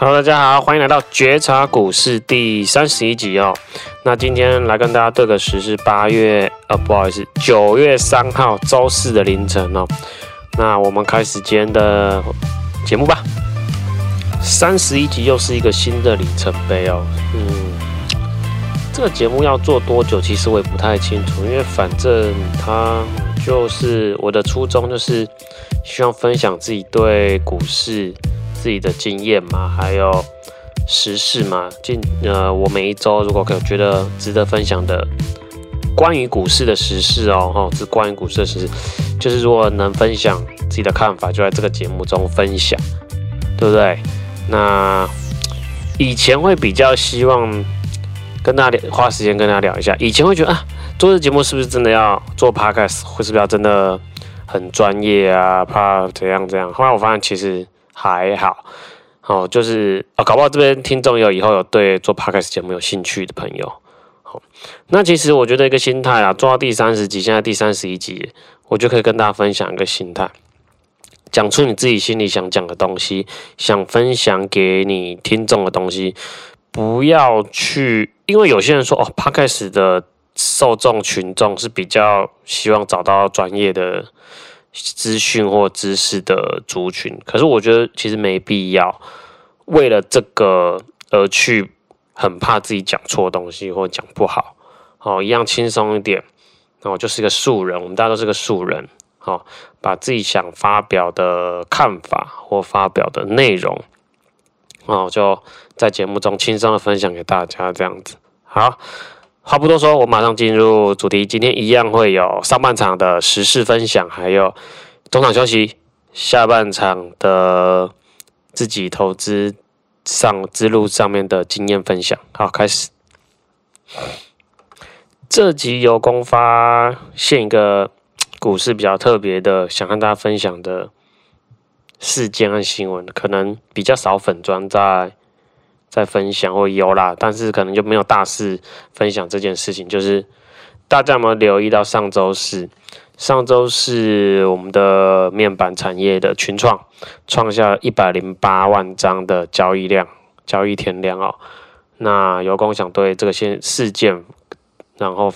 Hello，大家好，欢迎来到觉察股市第三十一集哦。那今天来跟大家对个时，是八月呃，不好意思，九月三号周四的凌晨哦。那我们开始今天的节目吧。三十一集又是一个新的里程碑哦。嗯，这个节目要做多久，其实我也不太清楚，因为反正它就是我的初衷，就是希望分享自己对股市。自己的经验嘛，还有时事嘛。近呃，我每一周如果可觉得值得分享的关于股市的时事哦，哈，是关于股市的时事，就是如果能分享自己的看法，就在这个节目中分享，对不对？那以前会比较希望跟大家花时间跟大家聊一下，以前会觉得啊，做这节目是不是真的要做 podcast，或是不是要真的很专业啊？怕怎样怎样？后来我发现其实。还好，哦，就是哦，搞不好这边听众有以后有对做 podcast 节目有兴趣的朋友，好，那其实我觉得一个心态啊，做到第三十集，现在第三十一集，我就可以跟大家分享一个心态，讲出你自己心里想讲的东西，想分享给你听众的东西，不要去，因为有些人说哦，podcast 的受众群众是比较希望找到专业的。资讯或知识的族群，可是我觉得其实没必要为了这个而去很怕自己讲错东西或讲不好，好，一样轻松一点，然后就是个素人，我们大家都是个素人，好，把自己想发表的看法或发表的内容，哦，就在节目中轻松的分享给大家，这样子，好。话不多说，我马上进入主题。今天一样会有上半场的时事分享，还有中场休息，下半场的自己投资上之路上面的经验分享。好，开始。这集由公发现一个股市比较特别的，想跟大家分享的事件和新闻，可能比较少粉专在。在分享或有啦，但是可能就没有大肆分享这件事情。就是大家有没有留意到上周四？上周四我们的面板产业的群创创下一百零八万张的交易量、交易天量哦。那有空想对这个先事件，然后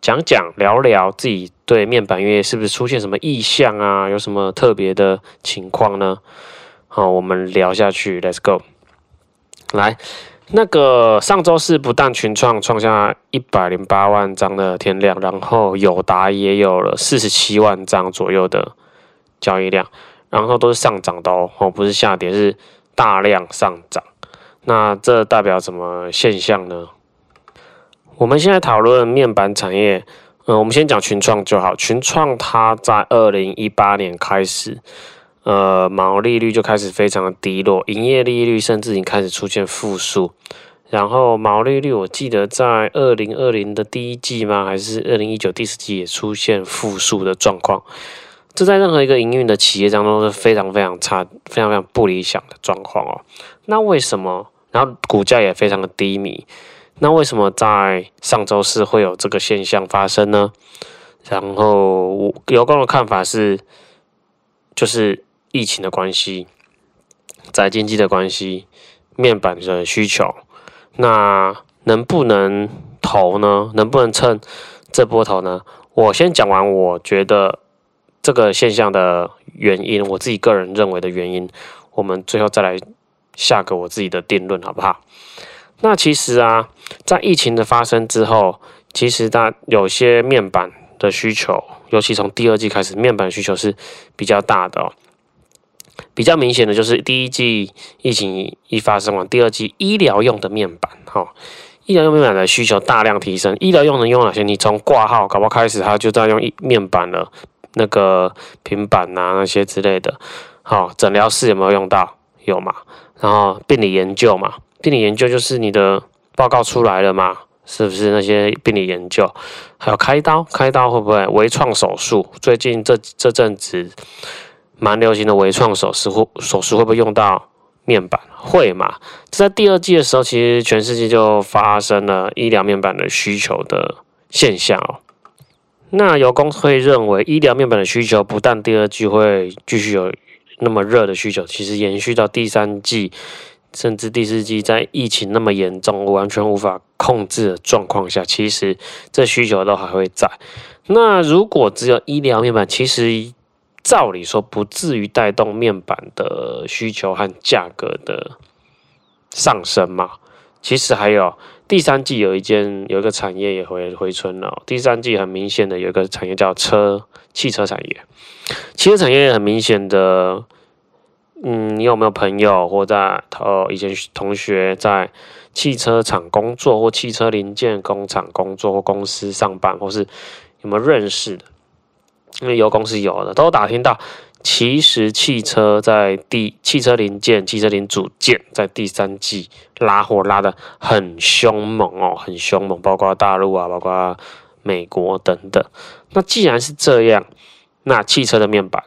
讲讲聊聊自己对面板业是不是出现什么异象啊？有什么特别的情况呢？好，我们聊下去，Let's go。来，那个上周四不但群创创下一百零八万张的天量，然后友达也有了四十七万张左右的交易量，然后都是上涨的哦，不是下跌，是大量上涨。那这代表什么现象呢？我们现在讨论面板产业，嗯，我们先讲群创就好。群创它在二零一八年开始。呃，毛利率就开始非常的低落，营业利率甚至已经开始出现负数。然后毛利率，我记得在二零二零的第一季吗？还是二零一九第四季也出现负数的状况？这在任何一个营运的企业当中是非常非常差、非常非常不理想的状况哦。那为什么？然后股价也非常的低迷。那为什么在上周四会有这个现象发生呢？然后我有个人的看法是，就是。疫情的关系，在经济的关系，面板的需求，那能不能投呢？能不能趁这波投呢？我先讲完，我觉得这个现象的原因，我自己个人认为的原因，我们最后再来下个我自己的定论，好不好？那其实啊，在疫情的发生之后，其实它有些面板的需求，尤其从第二季开始，面板需求是比较大的哦。比较明显的就是第一季疫情一发生完，第二季医疗用的面板，哈，医疗用面板的需求大量提升。医疗用能用哪些？你从挂号搞不好开始，它就在用面板了，那个平板呐那些之类的。好，诊疗室有没有用到？有嘛？然后病理研究嘛，病理研究就是你的报告出来了嘛，是不是那些病理研究？还有开刀，开刀会不会微创手术？最近这这阵子。蛮流行的微创手术或手术会不会用到面板？会嘛？在第二季的时候，其实全世界就发生了医疗面板的需求的现象哦。那有公会认为，医疗面板的需求不但第二季会继续有那么热的需求，其实延续到第三季，甚至第四季，在疫情那么严重、完全无法控制的状况下，其实这需求都还会在。那如果只有医疗面板，其实照理说不至于带动面板的需求和价格的上升嘛？其实还有第三季有一件有一个产业也回回春了。第三季很明显的有一个产业叫车汽车产业，汽车产业很明显的，嗯，你有没有朋友或在呃以前同学在汽车厂工作或汽车零件工厂工作或公司上班，或是有没有认识的？因为有公司有的都打听到。其实汽车在第汽车零件、汽车零组件在第三季拉货拉的很凶猛哦，很凶猛，包括大陆啊，包括美国等等。那既然是这样，那汽车的面板、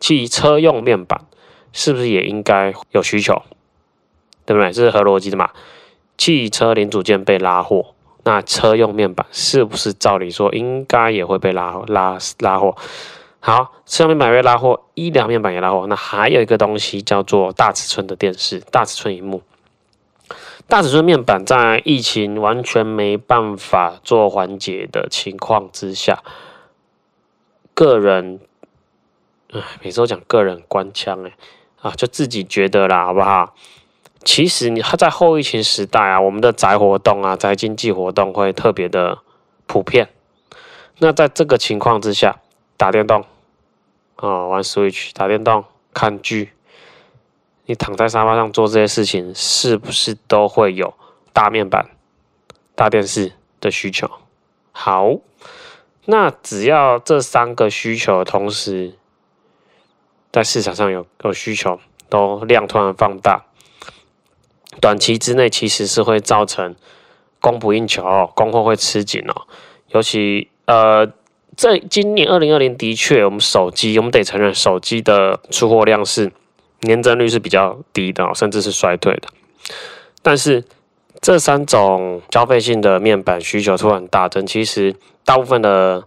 汽车用面板是不是也应该有需求？对不对？这是合逻辑的嘛？汽车零组件被拉货，那车用面板是不是照理说应该也会被拉拉拉货？好，车用面板也拉货，医疗面板也拉货。那还有一个东西叫做大尺寸的电视，大尺寸荧幕。大尺寸面板在疫情完全没办法做缓解的情况之下，个人，唉，每次都讲个人官腔，哎，啊，就自己觉得啦，好不好？其实你在后疫情时代啊，我们的宅活动啊，宅经济活动会特别的普遍。那在这个情况之下，打电动。哦，玩 Switch、打电动、看剧，你躺在沙发上做这些事情，是不是都会有大面板、大电视的需求？好，那只要这三个需求同时在市场上有有需求，都量突然放大，短期之内其实是会造成供不应求哦，供货会吃紧哦，尤其呃。在今年二零二零，的确，我们手机，我们得承认，手机的出货量是年增率是比较低的，甚至是衰退的。但是这三种消费性的面板需求突然大增，其实大部分的。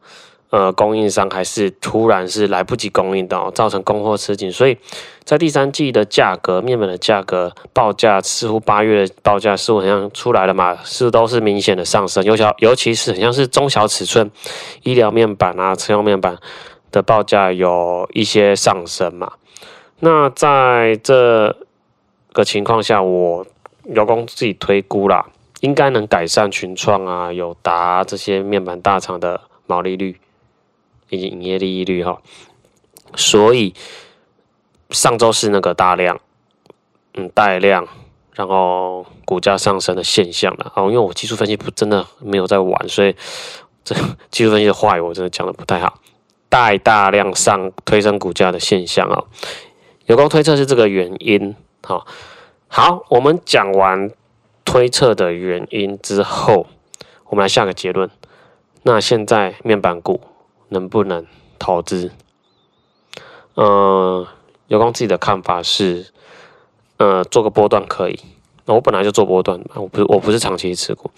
呃，供应商还是突然是来不及供应到，造成供货吃紧，所以在第三季的价格，面板的价格报价似乎八月的报价似乎好像出来了嘛，是都是明显的上升，尤小尤其是很像是中小尺寸医疗面板啊、车用面板的报价有一些上升嘛。那在这个情况下，我有工自己推估啦，应该能改善群创啊、友达这些面板大厂的毛利率。以及营业利率哈，所以上周是那个大量嗯带量，然后股价上升的现象了哦。因为我技术分析不真的没有在玩，所以这 技术分析的话我真的讲的不太好。带大量上推升股价的现象啊，有功推测是这个原因。好，好，我们讲完推测的原因之后，我们来下个结论。那现在面板股。能不能投资？嗯、呃，有功自己的看法是，呃，做个波段可以。那我本来就做波段，我不是我不是长期持股。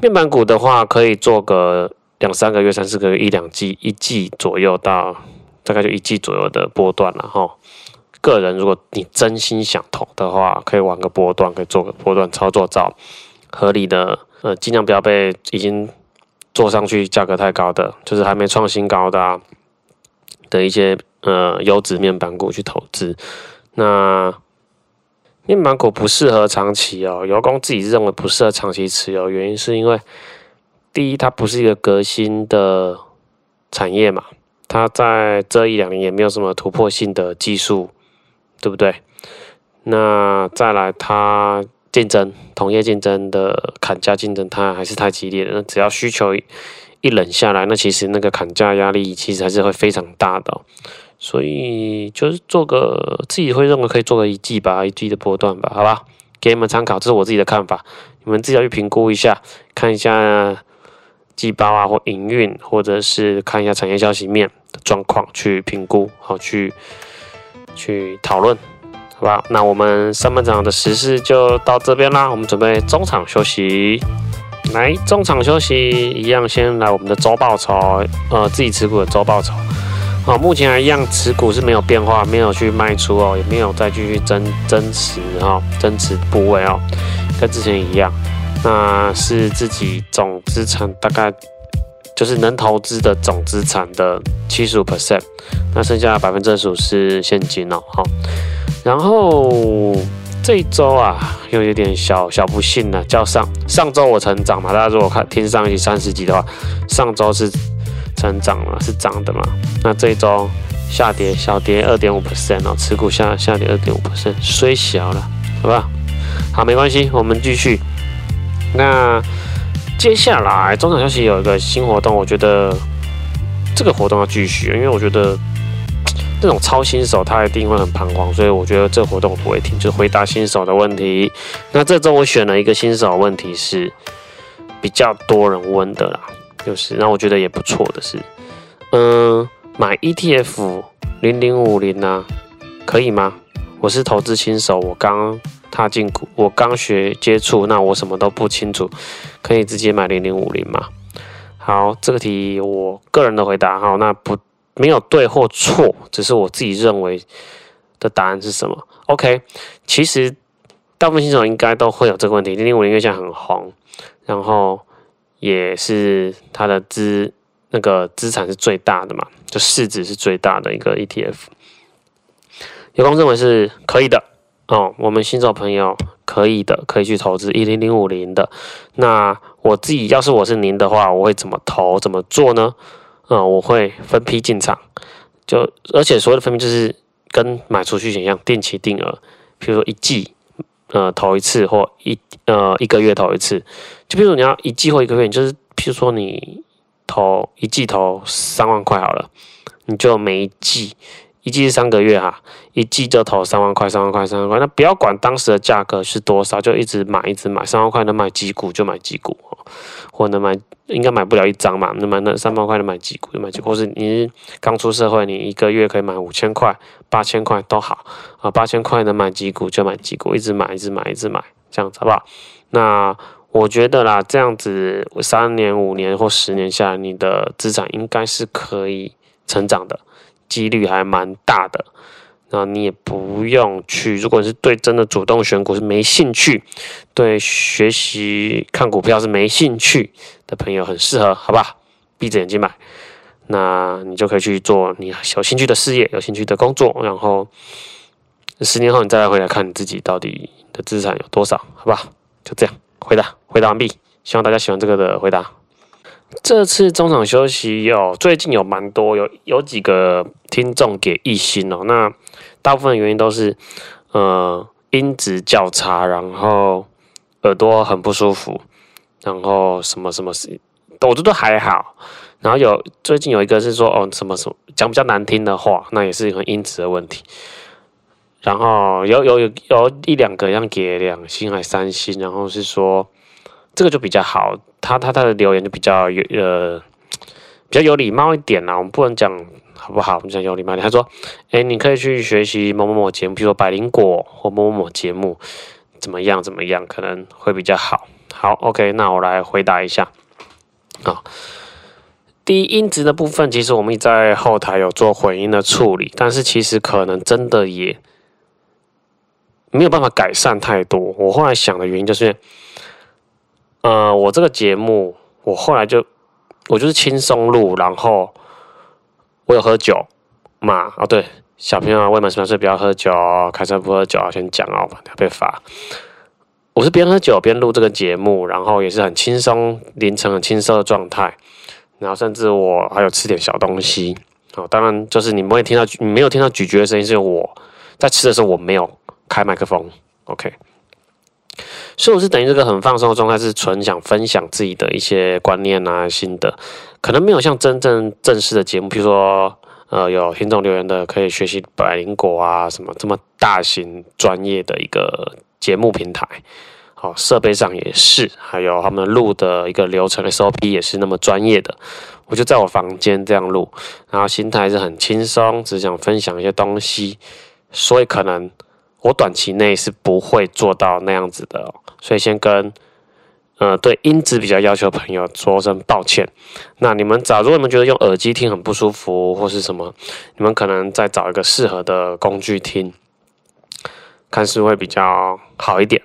面板股的话，可以做个两三个月、三四个月、一两季、一季左右到大概就一季左右的波段了哈。个人如果你真心想投的话，可以玩个波段，可以做个波段操作，找合理的，呃，尽量不要被已经。做上去价格太高的，就是还没创新高的啊的一些呃优质面板股去投资。那面板股不适合长期哦，油工自己认为不适合长期持有，原因是因为第一，它不是一个革新的产业嘛，它在这一两年也没有什么突破性的技术，对不对？那再来它。竞争同业竞争的砍价竞争，它还是太激烈了。那只要需求一冷下来，那其实那个砍价压力其实还是会非常大的。所以就是做个自己会认为可以做个一季吧，一季的波段吧，好吧，给你们参考，这是我自己的看法，你们自己要去评估一下，看一下季报啊或营运，或者是看一下产业消息面的状况去评估，好去去讨论。好吧，那我们上半场的时事就到这边啦。我们准备中场休息，来中场休息一样，先来我们的周报酬，呃，自己持股的周报酬。哦，目前还一样持股是没有变化，没有去卖出哦，也没有再继续增增持哈，增持部位哦，跟之前一样。那是自己总资产大概就是能投资的总资产的七十五 percent，那剩下百分之二十五是现金哦，好。然后这一周啊，又有点小小不幸了，叫上上周我成长嘛，大家如果看听上一集三十集的话，上周是成长了，是涨的嘛。那这一周下跌，小跌二点五 percent 哦，持股下下跌二点五 percent，虽小了，好吧？好，没关系，我们继续。那接下来中场休息有一个新活动，我觉得这个活动要继续，因为我觉得这种超新手他一定会很彷徨，所以我觉得这活动我不会停，就回答新手的问题。那这周我选了一个新手问题是比较多人问的啦，就是那我觉得也不错的是，嗯，买 ETF 零零五零呢可以吗？我是投资新手，我刚。踏进股，我刚学接触，那我什么都不清楚，可以直接买零零五零吗？好，这个题我个人的回答，好，那不没有对或错，只是我自己认为的答案是什么？OK，其实大部分新手应该都会有这个问题，零零五零因为现在很红，然后也是它的资那个资产是最大的嘛，就市值是最大的一个 ETF，有公认为是可以的。哦，我们新手朋友可以的，可以去投资一零零五零的。那我自己要是我是您的话，我会怎么投？怎么做呢？啊，我会分批进场，就而且所谓的分批就是跟买储蓄险一样，定期定额。比如说一季，呃，投一次或一呃一个月投一次。就比如说你要一季或一个月，你就是譬如说你投一季投三万块好了，你就每一季。一季是三个月哈，一季就投三万块，三万块，三万块。那不要管当时的价格是多少，就一直买，一直买。三万块能买几股就买几股，或能买，应该买不了一张嘛。能买那三万块能买几股就买几股，或是你刚出社会，你一个月可以买五千块、八千块都好啊。八千块能买几股就买几股，一直买，一直买，一直买，这样子好不好？那我觉得啦，这样子三年、五年或十年下来，你的资产应该是可以成长的。几率还蛮大的，那你也不用去。如果是对真的主动选股是没兴趣，对学习看股票是没兴趣的朋友，很适合，好吧？闭着眼睛买，那你就可以去做你有兴趣的事业，有兴趣的工作，然后十年后你再来回来看你自己到底的资产有多少，好吧？就这样，回答回答完毕，希望大家喜欢这个的回答。这次中场休息有最近有蛮多有有几个听众给一星哦，那大部分原因都是呃音质较差，然后耳朵很不舒服，然后什么什么事，我觉得都还好。然后有最近有一个是说哦什么什么讲比较难听的话，那也是一个音质的问题。然后有有有有一两个像给两星还三星，然后是说。这个就比较好，他他他的留言就比较有呃比较有礼貌一点啦。我们不能讲好不好？我们讲有礼貌点。他说：“哎，你可以去学习某某某节目，比如说百灵果或某某某节目，怎么样怎么样，可能会比较好。”好，OK，那我来回答一下。好，第一音质的部分，其实我们在后台有做混音的处理，但是其实可能真的也没有办法改善太多。我后来想的原因就是。呃，我这个节目，我后来就我就是轻松录，然后我有喝酒嘛，哦对，小朋友啊，未满十八岁不要喝酒哦，开车不喝酒啊，先讲哦，要被罚。我是边喝酒边录这个节目，然后也是很轻松，凌晨很轻松的状态，然后甚至我还有吃点小东西，哦，当然就是你们会听到你没有听到咀嚼的声音，是我在吃的时候我没有开麦克风，OK。所以我是等于这个很放松的状态，是纯想分享自己的一些观念啊、心得，可能没有像真正正式的节目，比如说呃有听众留言的，可以学习百灵果啊什么这么大型专业的一个节目平台，好，设备上也是，还有他们录的一个流程 SOP 也是那么专业的，我就在我房间这样录，然后心态是很轻松，只想分享一些东西，所以可能。我短期内是不会做到那样子的，所以先跟呃，对音质比较要求的朋友说声抱歉。那你们找，如果你们觉得用耳机听很不舒服，或是什么，你们可能再找一个适合的工具听，看是会比较好一点。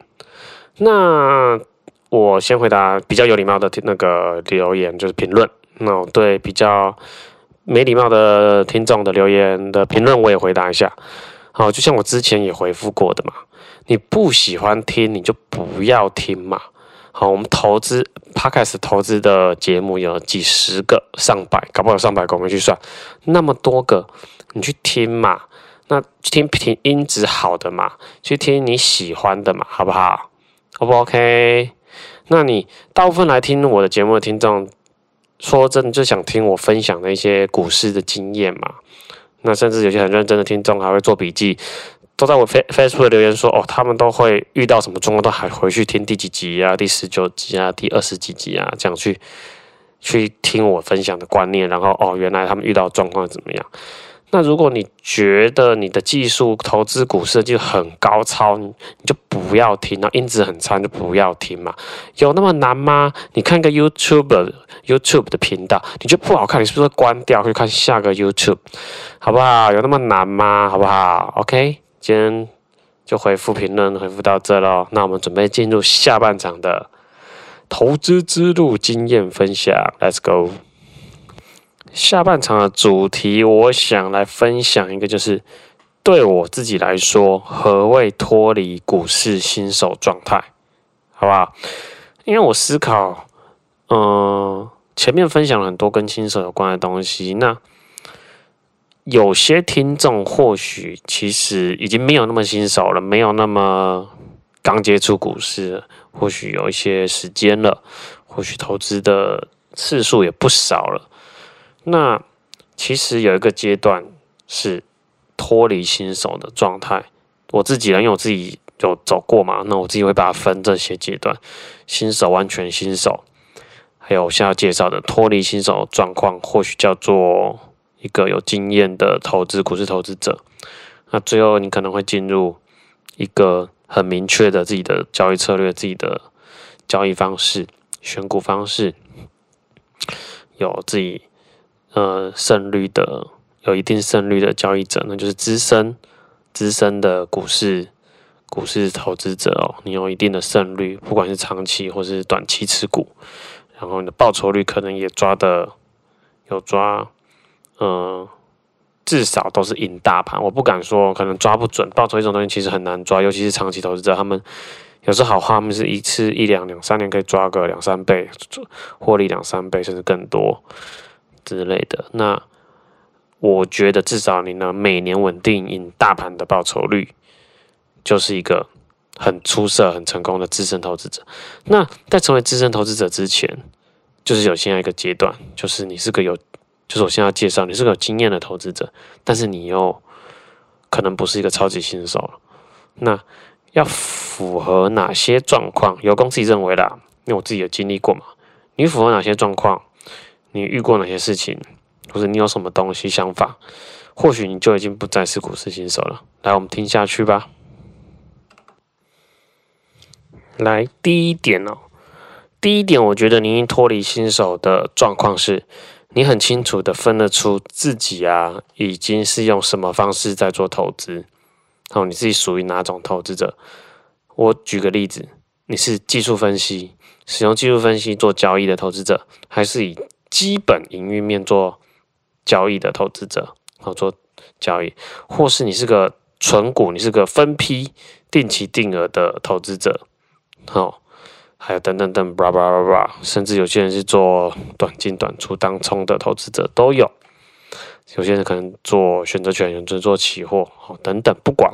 那我先回答比较有礼貌的那个留言，就是评论。那我对比较没礼貌的听众的留言的评论，我也回答一下。好，就像我之前也回复过的嘛，你不喜欢听，你就不要听嘛。好，我们投资 Podcast 投资的节目有几十个、上百，搞不好上百个，我们去算，那么多个，你去听嘛。那听听音质好的嘛，去听你喜欢的嘛，好不好？O 不 OK？那你大部分来听我的节目的听众，说真的就想听我分享的一些股市的经验嘛。那甚至有些很认真的听众还会做笔记。都在我 Facebook 留言说哦，他们都会遇到什么状况，都还回去听第几集啊，第十九集啊，第二十几集啊，这样去去听我分享的观念，然后哦，原来他们遇到状况怎么样？那如果你觉得你的技术投资股市就很高超，你就不要听，那音质很差就不要听嘛。有那么难吗？你看个 YouTube YouTube 的频道，你觉得不好看，你是不是关掉，去看下个 YouTube，好不好？有那么难吗？好不好？OK。今天就回复评论，回复到这喽。那我们准备进入下半场的投资之路经验分享，Let's go。下半场的主题，我想来分享一个，就是对我自己来说，何谓脱离股市新手状态，好不好？因为我思考，嗯、前面分享了很多跟新手有关的东西，那。有些听众或许其实已经没有那么新手了，没有那么刚接触股市，或许有一些时间了，或许投资的次数也不少了。那其实有一个阶段是脱离新手的状态。我自己呢，因为我自己有走过嘛，那我自己会把它分这些阶段：新手、完全新手，还有我现在要介绍的脱离新手状况，或许叫做。一个有经验的投资股市投资者，那最后你可能会进入一个很明确的自己的交易策略、自己的交易方式、选股方式，有自己呃胜率的、有一定胜率的交易者，那就是资深资深的股市股市投资者哦。你有一定的胜率，不管是长期或是短期持股，然后你的报酬率可能也抓的有抓。嗯，至少都是赢大盘。我不敢说可能抓不准，报酬这种东西其实很难抓，尤其是长期投资者，他们有时候好话，他们是一次一两两三年可以抓个两三倍，获利两三倍甚至更多之类的。那我觉得至少你能每年稳定赢大盘的报酬率，就是一个很出色、很成功的资深投资者。那在成为资深投资者之前，就是有现在一个阶段，就是你是个有。就是我现在要介绍，你是个有经验的投资者，但是你又可能不是一个超级新手。那要符合哪些状况？由公自己认为啦，因为我自己有经历过嘛。你符合哪些状况？你遇过哪些事情？或者你有什么东西想法？或许你就已经不再是股市新手了。来，我们听下去吧。来，第一点哦，第一点，我觉得你已经脱离新手的状况是。你很清楚的分得出自己啊，已经是用什么方式在做投资，哦，你自己属于哪种投资者？我举个例子，你是技术分析，使用技术分析做交易的投资者，还是以基本营运面做交易的投资者？好，做交易，或是你是个纯股，你是个分批定期定额的投资者，好。还有等等等，叭叭叭叭，甚至有些人是做短进短出当冲的投资者都有，有些人可能做选择权，有人做期货，好等等，不管。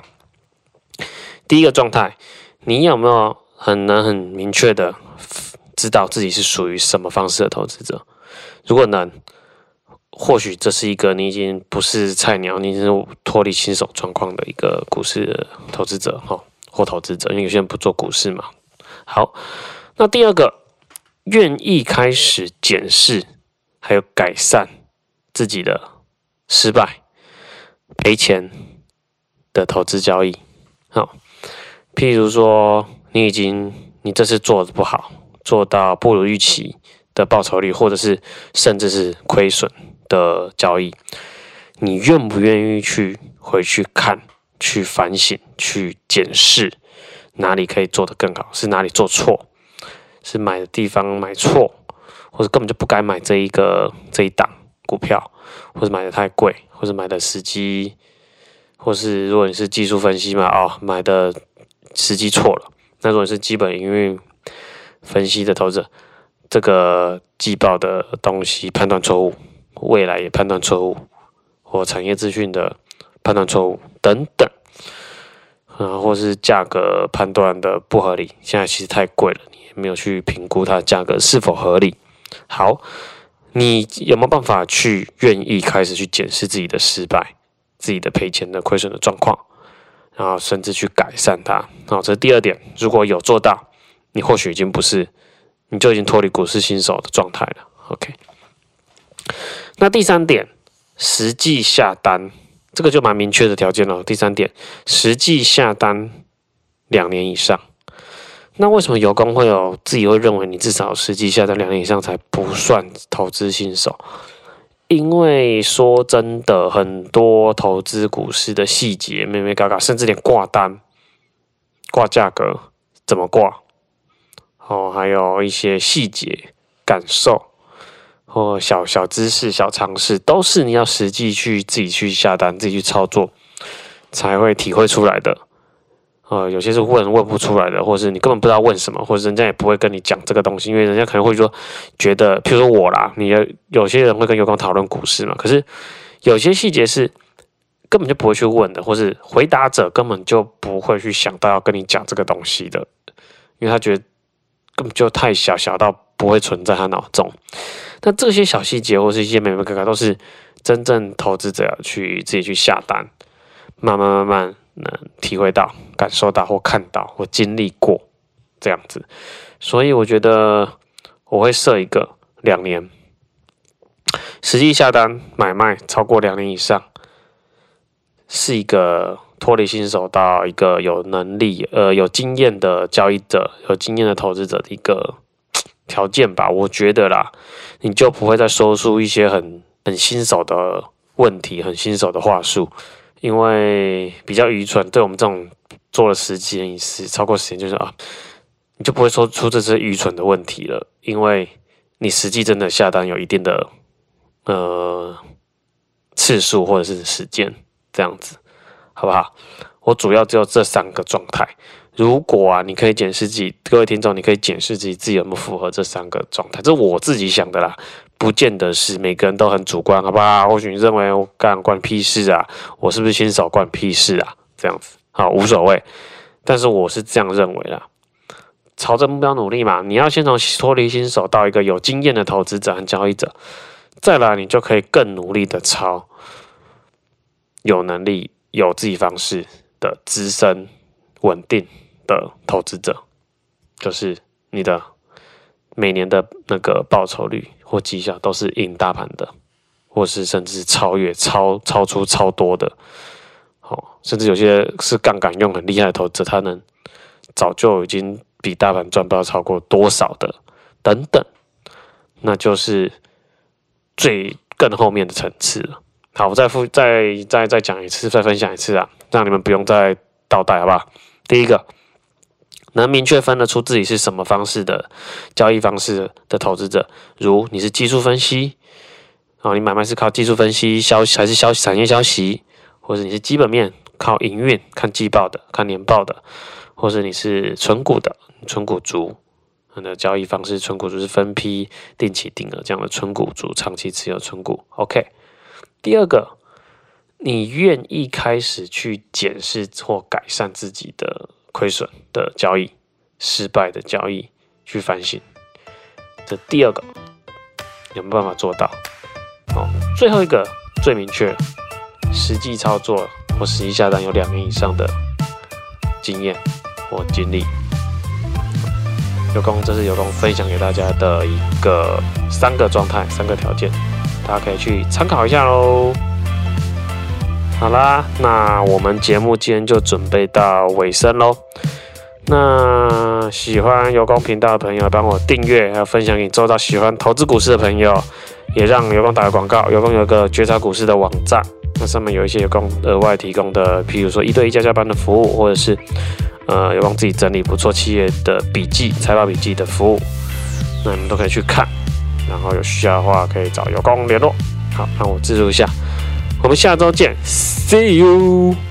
第一个状态，你有没有很能很明确的知道自己是属于什么方式的投资者？如果能，或许这是一个你已经不是菜鸟，你已经是脱离新手状况的一个股市投资者哈，或投资者，因为有些人不做股市嘛。好。那第二个，愿意开始检视，还有改善自己的失败、赔钱的投资交易。好，譬如说，你已经你这次做的不好，做到不如预期的报酬率，或者是甚至是亏损的交易，你愿不愿意去回去看、去反省、去检视哪里可以做得更好，是哪里做错，是买的地方买错，或者根本就不该买这一个这一档股票，或者买的太贵，或者买的时机，或是如果你是技术分析嘛，哦，买的时机错了。那如果是基本营运分析的投资者，这个季报的东西判断错误，未来也判断错误，或产业资讯的判断错误等等，啊，或是价格判断的不合理，现在其实太贵了，你也没有去评估它的价格是否合理。好，你有没有办法去愿意开始去检视自己的失败、自己的赔钱的亏损的状况？然后甚至去改善它，好，这是第二点。如果有做到，你或许已经不是，你就已经脱离股市新手的状态了。OK。那第三点，实际下单，这个就蛮明确的条件了。第三点，实际下单两年以上。那为什么油工会有自己会认为你至少实际下单两年以上才不算投资新手？因为说真的，很多投资股市的细节，眉眉角角，甚至连挂单、挂价格怎么挂，哦，还有一些细节感受，或小小知识、小常识，都是你要实际去自己去下单、自己去操作，才会体会出来的。呃，有些是问问不出来的，或者是你根本不知道问什么，或者人家也不会跟你讲这个东西，因为人家可能会说觉得，譬如说我啦，你有有些人会跟尤光讨论股市嘛，可是有些细节是根本就不会去问的，或是回答者根本就不会去想到要跟你讲这个东西的，因为他觉得根本就太小，小到不会存在他脑中。那这些小细节或是一些眉眉角角，都是真正投资者去自己去下单，慢慢慢慢。能体会到、感受到或看到或经历过这样子，所以我觉得我会设一个两年，实际下单买卖超过两年以上，是一个脱离新手到一个有能力、呃有经验的交易者、有经验的投资者的一个 条件吧。我觉得啦，你就不会再说出一些很很新手的问题、很新手的话术。因为比较愚蠢，对我们这种做了十几年、十超过十年，就是啊，你就不会说出这些愚蠢的问题了。因为你实际真的下单有一定的呃次数或者是时间这样子，好不好？我主要只有这三个状态。如果啊，你可以检视自己，各位听众，你可以检视自己自己有没有符合这三个状态，这是我自己想的啦。不见得是每个人都很主观，好不好？或许你认为我干关屁事啊，我是不是新手关屁事啊？这样子好无所谓，但是我是这样认为的，朝着目标努力嘛。你要先从脱离新手到一个有经验的投资者和交易者，再来你就可以更努力的朝有能力、有自己方式的资深、稳定的投资者，就是你的每年的那个报酬率。或绩效都是赢大盘的，或是甚至超越、超超出超多的，好，甚至有些是杠杆用很厉害的投资者，他能早就已经比大盘赚不到超过多少的等等，那就是最更后面的层次了。好，我再复再再再讲一次，再分享一次啊，让你们不用再倒带，好不好？第一个。能明确分得出自己是什么方式的交易方式的投资者，如你是技术分析，哦，你买卖是靠技术分析消息还是消息产业消息，或者你是基本面靠营运看季报的看年报的，或者你是存股的存股族，你的交易方式存股族是分批定期定额这样的存股族，长期持有存股。OK，第二个，你愿意开始去检视或改善自己的。亏损的交易，失败的交易，去反省。这第二个有没有办法做到？好，最后一个最明确，实际操作或实际下单有两年以上的经验或经历。有空，这是有空分享给大家的一个三个状态、三个条件，大家可以去参考一下喽。好啦，那我们节目今天就准备到尾声喽。那喜欢有功频道的朋友，帮我订阅，还有分享给你周到喜欢投资股市的朋友，也让有功打个广告。有功有个觉察股市的网站，那上面有一些有功额外提供的，譬如说一对一家教班的服务，或者是呃有功自己整理不错企业的笔记、财报笔记的服务，那你们都可以去看。然后有需要的话，可以找有功联络。好，那我自助一下，我们下周见，See you。